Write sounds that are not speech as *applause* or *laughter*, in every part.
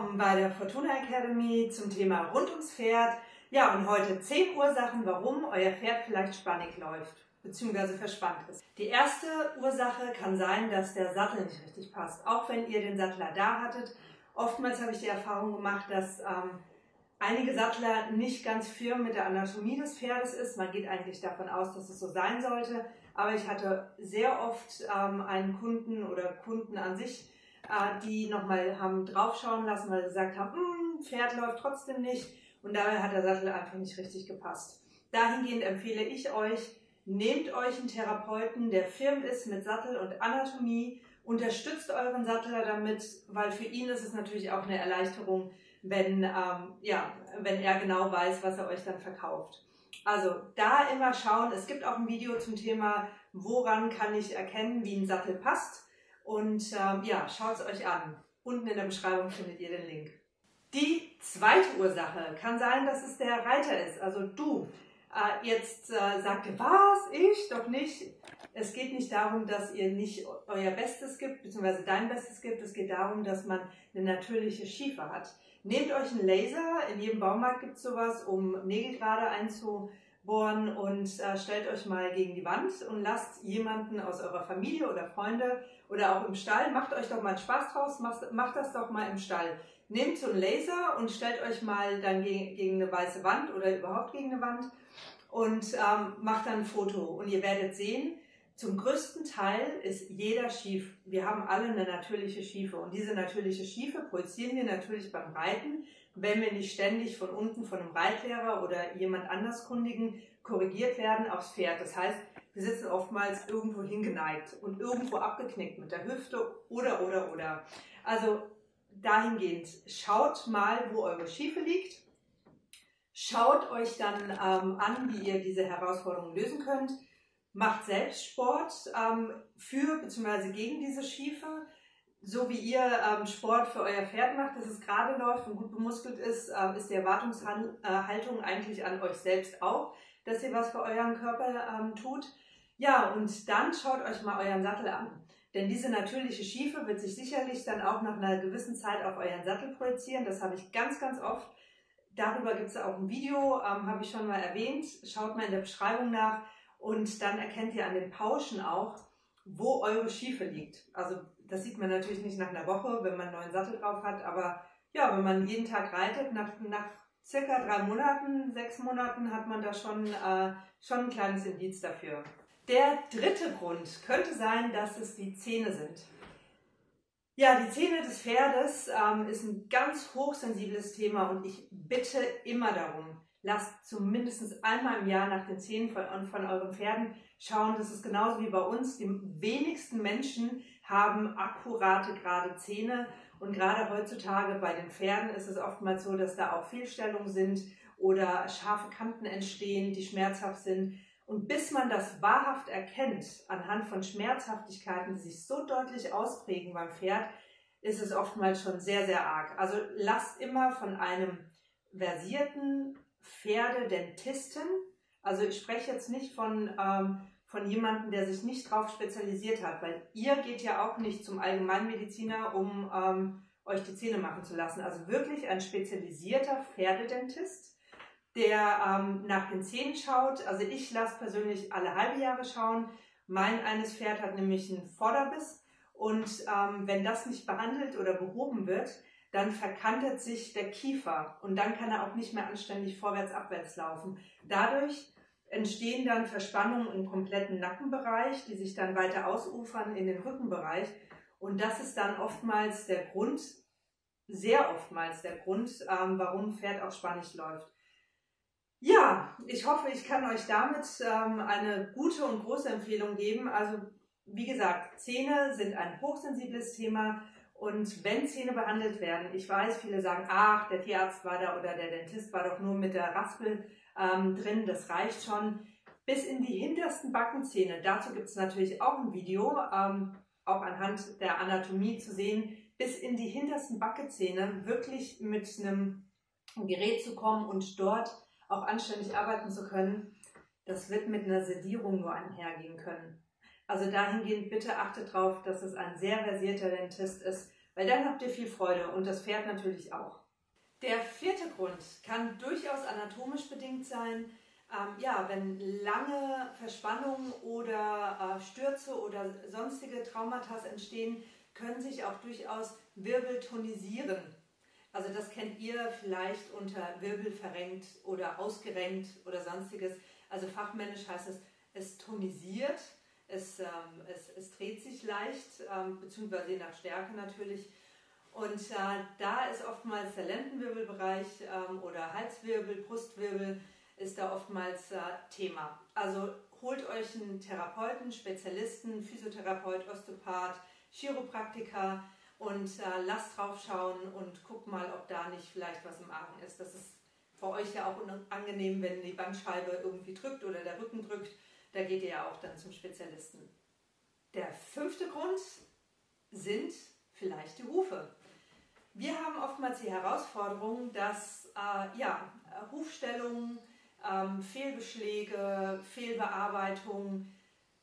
willkommen bei der Fortuna Academy zum Thema rund ums Pferd. Ja, und heute 10 Ursachen, warum euer Pferd vielleicht spannig läuft bzw. verspannt ist. Die erste Ursache kann sein, dass der Sattel nicht richtig passt. Auch wenn ihr den Sattler da hattet, oftmals habe ich die Erfahrung gemacht, dass ähm, einige Sattler nicht ganz firm mit der Anatomie des Pferdes ist. Man geht eigentlich davon aus, dass es so sein sollte. Aber ich hatte sehr oft ähm, einen Kunden oder Kunden an sich, die nochmal haben draufschauen lassen, weil sie gesagt haben, hm, Pferd läuft trotzdem nicht und dabei hat der Sattel einfach nicht richtig gepasst. Dahingehend empfehle ich euch, nehmt euch einen Therapeuten, der firm ist mit Sattel und Anatomie, unterstützt euren Sattler damit, weil für ihn ist es natürlich auch eine Erleichterung, wenn, ähm, ja, wenn er genau weiß, was er euch dann verkauft. Also da immer schauen. Es gibt auch ein Video zum Thema, woran kann ich erkennen, wie ein Sattel passt. Und ähm, ja, schaut es euch an. Unten in der Beschreibung findet ihr den Link. Die zweite Ursache kann sein, dass es der Reiter ist, also du. Äh, jetzt äh, sagt ihr, was? Ich? Doch nicht. Es geht nicht darum, dass ihr nicht euer Bestes gibt, beziehungsweise dein Bestes gibt. Es geht darum, dass man eine natürliche Schiefe hat. Nehmt euch einen Laser, in jedem Baumarkt gibt es sowas, um Nägel gerade einzubohren und äh, stellt euch mal gegen die Wand und lasst jemanden aus eurer Familie oder Freunde oder auch im Stall, macht euch doch mal Spaß draus, macht, macht das doch mal im Stall. Nehmt so einen Laser und stellt euch mal dann gegen, gegen eine weiße Wand oder überhaupt gegen eine Wand und ähm, macht dann ein Foto und ihr werdet sehen, zum größten Teil ist jeder schief. Wir haben alle eine natürliche Schiefe und diese natürliche Schiefe projizieren wir natürlich beim Reiten, wenn wir nicht ständig von unten von einem Reitlehrer oder jemand anderskundigen korrigiert werden aufs Pferd. Das heißt, wir sitzen oftmals irgendwo hingeneigt und irgendwo abgeknickt mit der Hüfte oder oder oder. Also dahingehend schaut mal, wo eure Schiefe liegt. Schaut euch dann ähm, an, wie ihr diese Herausforderungen lösen könnt macht selbst Sport ähm, für bzw. gegen diese Schiefe, so wie ihr ähm, Sport für euer Pferd macht, dass es gerade läuft und gut bemuskelt ist, äh, ist die Erwartungshaltung eigentlich an euch selbst auch, dass ihr was für euren Körper ähm, tut. Ja, und dann schaut euch mal euren Sattel an. Denn diese natürliche Schiefe wird sich sicherlich dann auch nach einer gewissen Zeit auf euren Sattel projizieren. Das habe ich ganz, ganz oft. Darüber gibt es auch ein Video, ähm, habe ich schon mal erwähnt. Schaut mal in der Beschreibung nach. Und dann erkennt ihr an den Pauschen auch, wo eure Schiefe liegt. Also das sieht man natürlich nicht nach einer Woche, wenn man einen neuen Sattel drauf hat, aber ja, wenn man jeden Tag reitet, nach, nach circa drei Monaten, sechs Monaten hat man da schon, äh, schon ein kleines Indiz dafür. Der dritte Grund könnte sein, dass es die Zähne sind. Ja, die Zähne des Pferdes ähm, ist ein ganz hochsensibles Thema und ich bitte immer darum, lasst zumindest einmal im Jahr nach den Zähnen von, von euren Pferden schauen. Das ist genauso wie bei uns. Die wenigsten Menschen haben akkurate, gerade Zähne. Und gerade heutzutage bei den Pferden ist es oftmals so, dass da auch Fehlstellungen sind oder scharfe Kanten entstehen, die schmerzhaft sind. Und bis man das wahrhaft erkennt, anhand von Schmerzhaftigkeiten, die sich so deutlich ausprägen beim Pferd, ist es oftmals schon sehr, sehr arg. Also lasst immer von einem versierten Pferdedentisten. Also ich spreche jetzt nicht von, ähm, von jemandem, der sich nicht darauf spezialisiert hat, weil ihr geht ja auch nicht zum Allgemeinmediziner, um ähm, euch die Zähne machen zu lassen. Also wirklich ein spezialisierter Pferdedentist, der ähm, nach den Zähnen schaut. Also ich lasse persönlich alle halbe Jahre schauen. Mein eines Pferd hat nämlich einen Vorderbiss und ähm, wenn das nicht behandelt oder behoben wird, dann verkantet sich der Kiefer und dann kann er auch nicht mehr anständig vorwärts, abwärts laufen. Dadurch entstehen dann Verspannungen im kompletten Nackenbereich, die sich dann weiter ausufern in den Rückenbereich. Und das ist dann oftmals der Grund, sehr oftmals der Grund, ähm, warum Pferd auch spannig läuft. Ja, ich hoffe, ich kann euch damit ähm, eine gute und große Empfehlung geben. Also, wie gesagt, Zähne sind ein hochsensibles Thema. Und wenn Zähne behandelt werden, ich weiß, viele sagen, ach, der Tierarzt war da oder der Dentist war doch nur mit der Raspel ähm, drin, das reicht schon. Bis in die hintersten Backenzähne, dazu gibt es natürlich auch ein Video, ähm, auch anhand der Anatomie zu sehen, bis in die hintersten Backenzähne wirklich mit einem Gerät zu kommen und dort auch anständig arbeiten zu können, das wird mit einer Sedierung nur einhergehen können. Also dahingehend bitte achtet darauf, dass es ein sehr versierter Dentist ist weil dann habt ihr viel Freude und das Pferd natürlich auch. Der vierte Grund kann durchaus anatomisch bedingt sein. Ähm, ja, wenn lange Verspannungen oder äh, Stürze oder sonstige Traumata entstehen, können sich auch durchaus Wirbel tonisieren. Also das kennt ihr vielleicht unter Wirbel verrenkt oder ausgerenkt oder sonstiges. Also fachmännisch heißt es, es tonisiert, es, ähm, es, es dreht sich leicht, ähm, beziehungsweise je nach Stärke natürlich. Und äh, da ist oftmals der Lendenwirbelbereich ähm, oder Halswirbel, Brustwirbel ist da oftmals äh, Thema. Also holt euch einen Therapeuten, Spezialisten, Physiotherapeut, Osteopath, Chiropraktiker und äh, lasst drauf schauen und guckt mal, ob da nicht vielleicht was im Argen ist. Das ist für euch ja auch unangenehm, wenn die Bandscheibe irgendwie drückt oder der Rücken drückt. Da geht ihr ja auch dann zum Spezialisten. Der fünfte Grund sind vielleicht die Hufe. Wir haben oftmals die Herausforderung, dass äh, ja, Hufstellungen, ähm, Fehlbeschläge, Fehlbearbeitung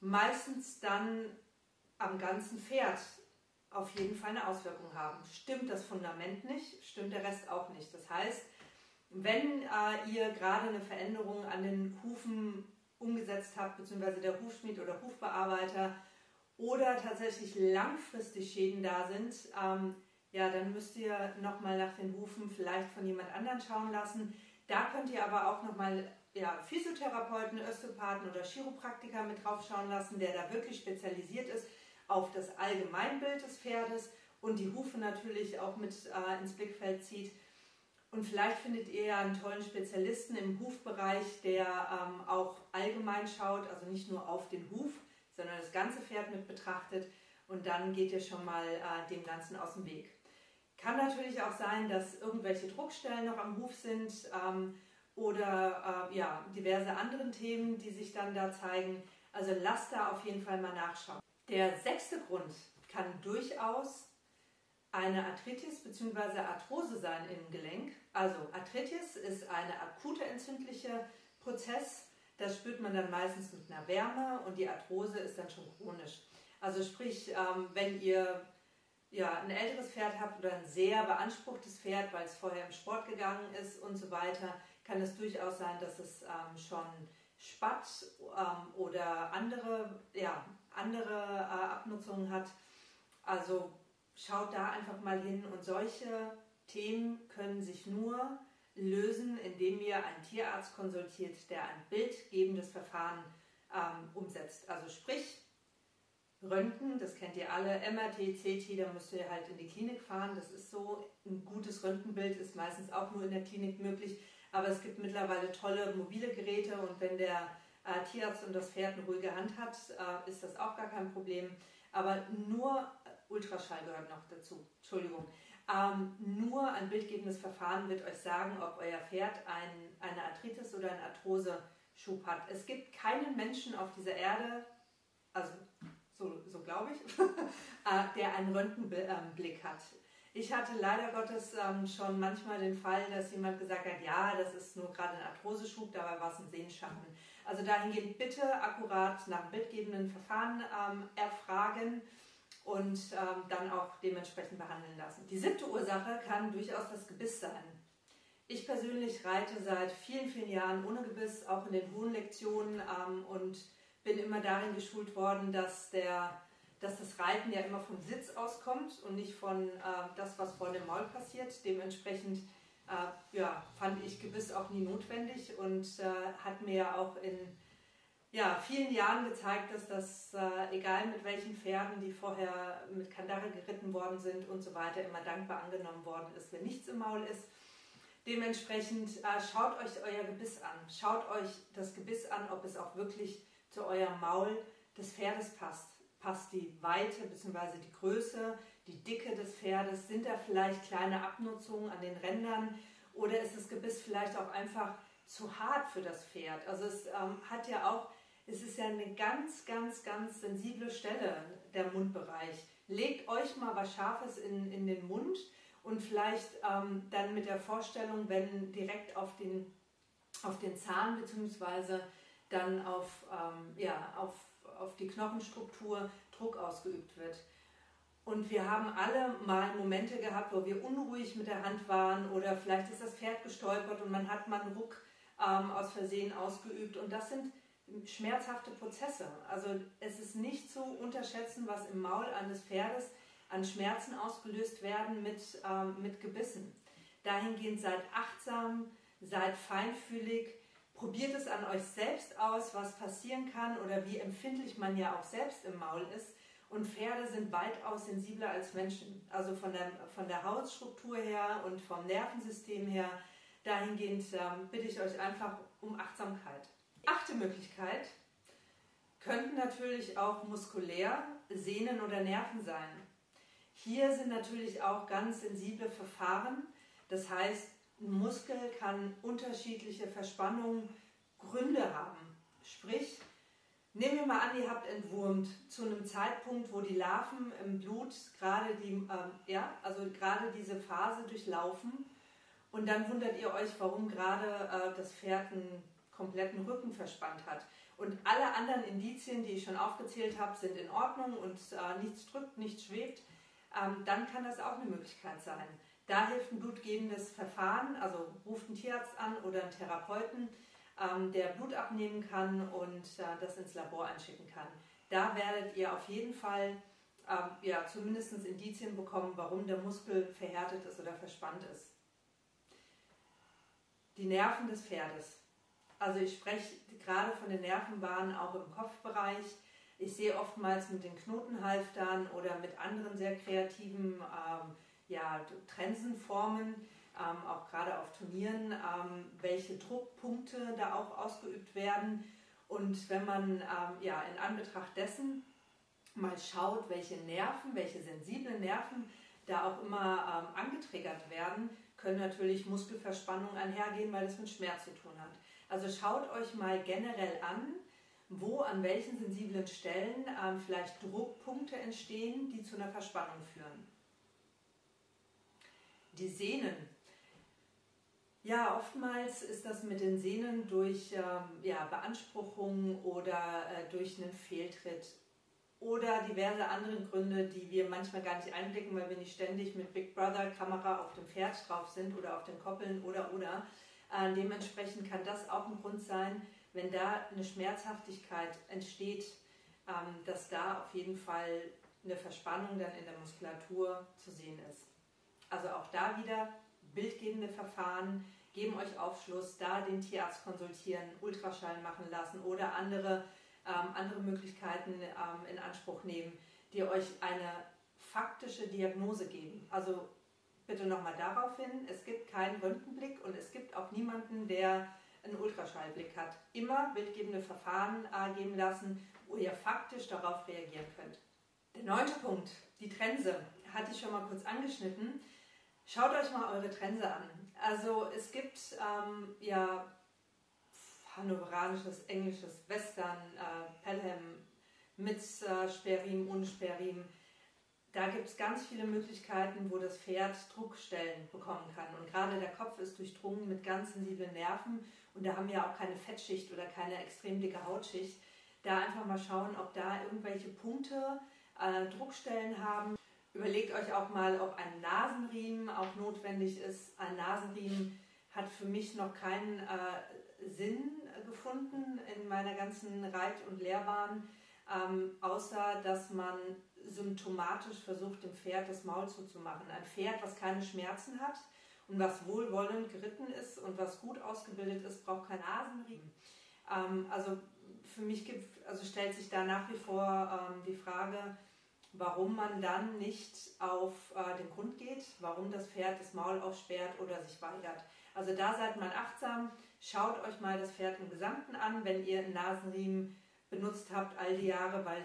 meistens dann am ganzen Pferd auf jeden Fall eine Auswirkung haben. Stimmt das Fundament nicht, stimmt der Rest auch nicht. Das heißt, wenn äh, ihr gerade eine Veränderung an den Hufen umgesetzt habt, beziehungsweise der Hufschmied oder Hufbearbeiter, oder tatsächlich langfristig Schäden da sind, ähm, ja, dann müsst ihr nochmal nach den Hufen vielleicht von jemand anderen schauen lassen. Da könnt ihr aber auch nochmal ja, Physiotherapeuten, Osteopathen oder Chiropraktiker mit drauf schauen lassen, der da wirklich spezialisiert ist auf das Allgemeinbild des Pferdes und die Hufe natürlich auch mit äh, ins Blickfeld zieht. Und vielleicht findet ihr ja einen tollen Spezialisten im Hufbereich, der ähm, auch allgemein schaut, also nicht nur auf den Huf, sondern das ganze Pferd mit betrachtet und dann geht ihr schon mal äh, dem Ganzen aus dem Weg. Kann natürlich auch sein, dass irgendwelche Druckstellen noch am Huf sind ähm, oder äh, ja, diverse andere Themen, die sich dann da zeigen. Also lasst da auf jeden Fall mal nachschauen. Der sechste Grund kann durchaus eine Arthritis bzw. Arthrose sein im Gelenk. Also Arthritis ist eine akute entzündliche Prozess. Das spürt man dann meistens mit einer Wärme und die Arthrose ist dann schon chronisch. Also sprich, ähm, wenn ihr ja, ein älteres Pferd habt oder ein sehr beanspruchtes Pferd, weil es vorher im Sport gegangen ist und so weiter, kann es durchaus sein, dass es ähm, schon Spatt ähm, oder andere, ja, andere äh, Abnutzungen hat. Also schaut da einfach mal hin und solche Themen können sich nur lösen, indem ihr einen Tierarzt konsultiert, der ein bildgebendes Verfahren ähm, umsetzt. Also sprich, Röntgen, das kennt ihr alle, MRT, CT, da müsst ihr halt in die Klinik fahren. Das ist so, ein gutes Röntgenbild ist meistens auch nur in der Klinik möglich. Aber es gibt mittlerweile tolle mobile Geräte und wenn der äh, Tierarzt und das Pferd eine ruhige Hand hat, äh, ist das auch gar kein Problem. Aber nur Ultraschall gehört noch dazu. Entschuldigung. Ähm, nur ein bildgebendes Verfahren wird euch sagen, ob euer Pferd ein, eine Arthritis oder eine Arthrose-Schub hat. Es gibt keinen Menschen auf dieser Erde, also so, so glaube ich, *laughs* äh, der einen Röntgenblick hat. Ich hatte leider Gottes ähm, schon manchmal den Fall, dass jemand gesagt hat, ja, das ist nur gerade ein Arthroseschub, dabei war es ein Sehenschatten. Also dahingehend bitte akkurat nach bildgebenden Verfahren ähm, erfragen und ähm, dann auch dementsprechend behandeln lassen. Die siebte Ursache kann durchaus das Gebiss sein. Ich persönlich reite seit vielen, vielen Jahren ohne Gebiss, auch in den hohen Lektionen ähm, und bin immer darin geschult worden, dass, der, dass das Reiten ja immer vom Sitz auskommt und nicht von äh, das, was vor dem Maul passiert. Dementsprechend äh, ja, fand ich Gebiss auch nie notwendig und äh, hat mir ja auch in ja, vielen Jahren gezeigt, dass das, äh, egal mit welchen Pferden, die vorher mit Kandare geritten worden sind und so weiter, immer dankbar angenommen worden ist, wenn nichts im Maul ist. Dementsprechend äh, schaut euch euer Gebiss an. Schaut euch das Gebiss an, ob es auch wirklich zu eurem Maul des Pferdes passt. Passt die Weite bzw. die Größe, die Dicke des Pferdes? Sind da vielleicht kleine Abnutzungen an den Rändern? Oder ist das Gebiss vielleicht auch einfach zu hart für das Pferd? Also es ähm, hat ja auch es ist ja eine ganz, ganz, ganz sensible Stelle, der Mundbereich. Legt euch mal was Scharfes in, in den Mund und vielleicht ähm, dann mit der Vorstellung, wenn direkt auf den, auf den Zahn bzw. dann auf, ähm, ja, auf, auf die Knochenstruktur Druck ausgeübt wird. Und wir haben alle mal Momente gehabt, wo wir unruhig mit der Hand waren oder vielleicht ist das Pferd gestolpert und man hat mal einen Ruck ähm, aus Versehen ausgeübt. Und das sind schmerzhafte Prozesse. Also es ist nicht zu unterschätzen, was im Maul eines Pferdes an Schmerzen ausgelöst werden mit, ähm, mit Gebissen. Dahingehend seid achtsam, seid feinfühlig, probiert es an euch selbst aus, was passieren kann oder wie empfindlich man ja auch selbst im Maul ist. Und Pferde sind weitaus sensibler als Menschen. Also von der, von der Hautstruktur her und vom Nervensystem her. Dahingehend ähm, bitte ich euch einfach um Achtsamkeit. Achte Möglichkeit könnten natürlich auch muskulär Sehnen oder Nerven sein. Hier sind natürlich auch ganz sensible Verfahren. Das heißt, ein Muskel kann unterschiedliche Verspannungen, Gründe haben. Sprich, nehmen wir mal an, ihr habt entwurmt zu einem Zeitpunkt, wo die Larven im Blut gerade die, ähm, ja, also gerade diese Phase durchlaufen und dann wundert ihr euch, warum gerade äh, das Pferd einen kompletten Rücken verspannt hat. Und alle anderen Indizien, die ich schon aufgezählt habe, sind in Ordnung und äh, nichts drückt, nichts schwebt. Ähm, dann kann das auch eine Möglichkeit sein. Da hilft ein blutgebendes Verfahren, also ruft einen Tierarzt an oder einen Therapeuten, ähm, der Blut abnehmen kann und äh, das ins Labor einschicken kann. Da werdet ihr auf jeden Fall ähm, ja, zumindest Indizien bekommen, warum der Muskel verhärtet ist oder verspannt ist. Die Nerven des Pferdes. Also ich spreche gerade von den Nervenbahnen auch im Kopfbereich. Ich sehe oftmals mit den Knotenhalftern oder mit anderen sehr kreativen ähm, ja, Trensenformen, ähm, auch gerade auf Turnieren, ähm, welche Druckpunkte da auch ausgeübt werden. Und wenn man ähm, ja, in Anbetracht dessen mal schaut, welche Nerven, welche sensiblen Nerven da auch immer ähm, angetriggert werden, können natürlich Muskelverspannungen einhergehen, weil es mit Schmerz zu tun hat. Also schaut euch mal generell an, wo an welchen sensiblen Stellen ähm, vielleicht Druckpunkte entstehen, die zu einer Verspannung führen. Die Sehnen. Ja, oftmals ist das mit den Sehnen durch ähm, ja, Beanspruchung oder äh, durch einen Fehltritt oder diverse andere Gründe, die wir manchmal gar nicht einblicken, weil wir nicht ständig mit Big Brother Kamera auf dem Pferd drauf sind oder auf den Koppeln oder oder. Äh, dementsprechend kann das auch ein Grund sein, wenn da eine Schmerzhaftigkeit entsteht, ähm, dass da auf jeden Fall eine Verspannung dann in der Muskulatur zu sehen ist. Also auch da wieder bildgebende Verfahren geben euch Aufschluss, da den Tierarzt konsultieren, Ultraschall machen lassen oder andere, ähm, andere Möglichkeiten ähm, in Anspruch nehmen, die euch eine faktische Diagnose geben. Also bitte nochmal darauf hin, es gibt keinen Röntgenblick und es gibt auch niemanden, der einen Ultraschallblick hat. Immer bildgebende Verfahren geben lassen, wo ihr faktisch darauf reagieren könnt. Der neunte Punkt, die Trense, hatte ich schon mal kurz angeschnitten. Schaut euch mal eure Trense an. Also es gibt ähm, ja hannoveranisches, englisches, Western, äh, Pelham mit äh, Sperrim, ohne Sperrim da gibt es ganz viele Möglichkeiten, wo das Pferd Druckstellen bekommen kann. Und gerade der Kopf ist durchdrungen mit ganz sensiblen Nerven und da haben wir auch keine Fettschicht oder keine extrem dicke Hautschicht. Da einfach mal schauen, ob da irgendwelche Punkte äh, Druckstellen haben. Überlegt euch auch mal, ob ein Nasenriemen auch notwendig ist. Ein Nasenriemen hat für mich noch keinen äh, Sinn gefunden in meiner ganzen Reit- und Lehrbahn, ähm, außer dass man symptomatisch versucht, dem Pferd das Maul zuzumachen. Ein Pferd, was keine Schmerzen hat und was wohlwollend geritten ist und was gut ausgebildet ist, braucht keinen Nasenriemen. Ähm, also für mich gibt, also stellt sich da nach wie vor ähm, die Frage, warum man dann nicht auf äh, den Grund geht, warum das Pferd das Maul aufsperrt oder sich weigert. Also da seid mal achtsam, schaut euch mal das Pferd im Gesamten an, wenn ihr einen Nasenriemen benutzt habt all die Jahre, weil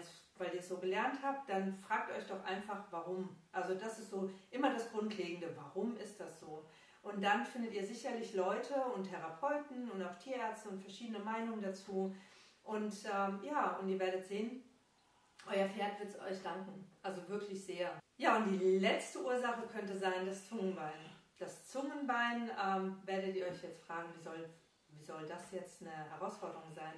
ihr es so gelernt habt, dann fragt euch doch einfach, warum. Also das ist so immer das Grundlegende, warum ist das so? Und dann findet ihr sicherlich Leute und Therapeuten und auch Tierärzte und verschiedene Meinungen dazu. Und ähm, ja, und ihr werdet sehen, euer Pferd wird es euch danken. Also wirklich sehr. Ja, und die letzte Ursache könnte sein das Zungenbein. Das Zungenbein ähm, werdet ihr euch jetzt fragen, wie soll, wie soll das jetzt eine Herausforderung sein?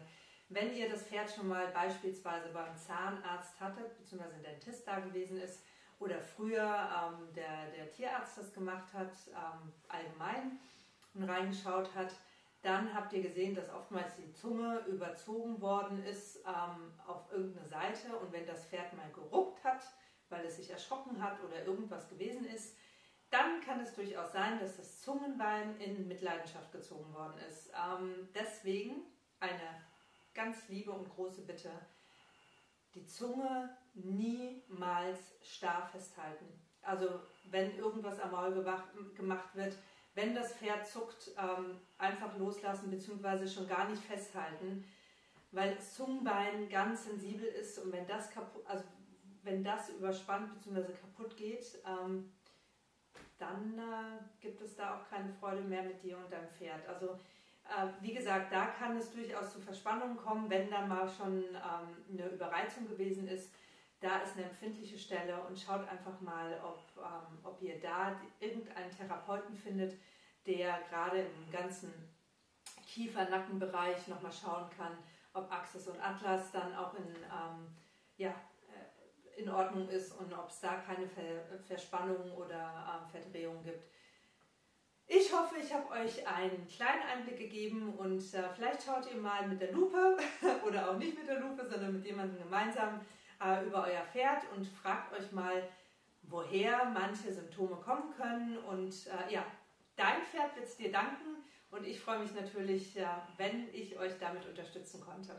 Wenn ihr das Pferd schon mal beispielsweise beim Zahnarzt hattet, beziehungsweise ein Dentist da gewesen ist oder früher ähm, der, der Tierarzt das gemacht hat, ähm, allgemein und reingeschaut hat, dann habt ihr gesehen, dass oftmals die Zunge überzogen worden ist ähm, auf irgendeine Seite und wenn das Pferd mal geruckt hat, weil es sich erschrocken hat oder irgendwas gewesen ist, dann kann es durchaus sein, dass das Zungenbein in Mitleidenschaft gezogen worden ist. Ähm, deswegen eine ganz liebe und große Bitte, die Zunge niemals starr festhalten. Also wenn irgendwas am Maul gemacht wird, wenn das Pferd zuckt, ähm, einfach loslassen bzw. schon gar nicht festhalten, weil das Zungenbein ganz sensibel ist und wenn das kaputt, also wenn das überspannt bzw. kaputt geht, ähm, dann äh, gibt es da auch keine Freude mehr mit dir und deinem Pferd. Also wie gesagt, da kann es durchaus zu Verspannungen kommen, wenn dann mal schon ähm, eine Überreizung gewesen ist. Da ist eine empfindliche Stelle und schaut einfach mal, ob, ähm, ob ihr da irgendeinen Therapeuten findet, der gerade im ganzen Kiefer-Nackenbereich nochmal schauen kann, ob Axis und Atlas dann auch in, ähm, ja, äh, in Ordnung ist und ob es da keine Ver Verspannungen oder äh, Verdrehungen gibt. Ich hoffe, ich habe euch einen kleinen Einblick gegeben und äh, vielleicht schaut ihr mal mit der Lupe *laughs* oder auch nicht mit der Lupe, sondern mit jemandem gemeinsam äh, über euer Pferd und fragt euch mal, woher manche Symptome kommen können. Und äh, ja, dein Pferd wird es dir danken und ich freue mich natürlich, wenn ich euch damit unterstützen konnte.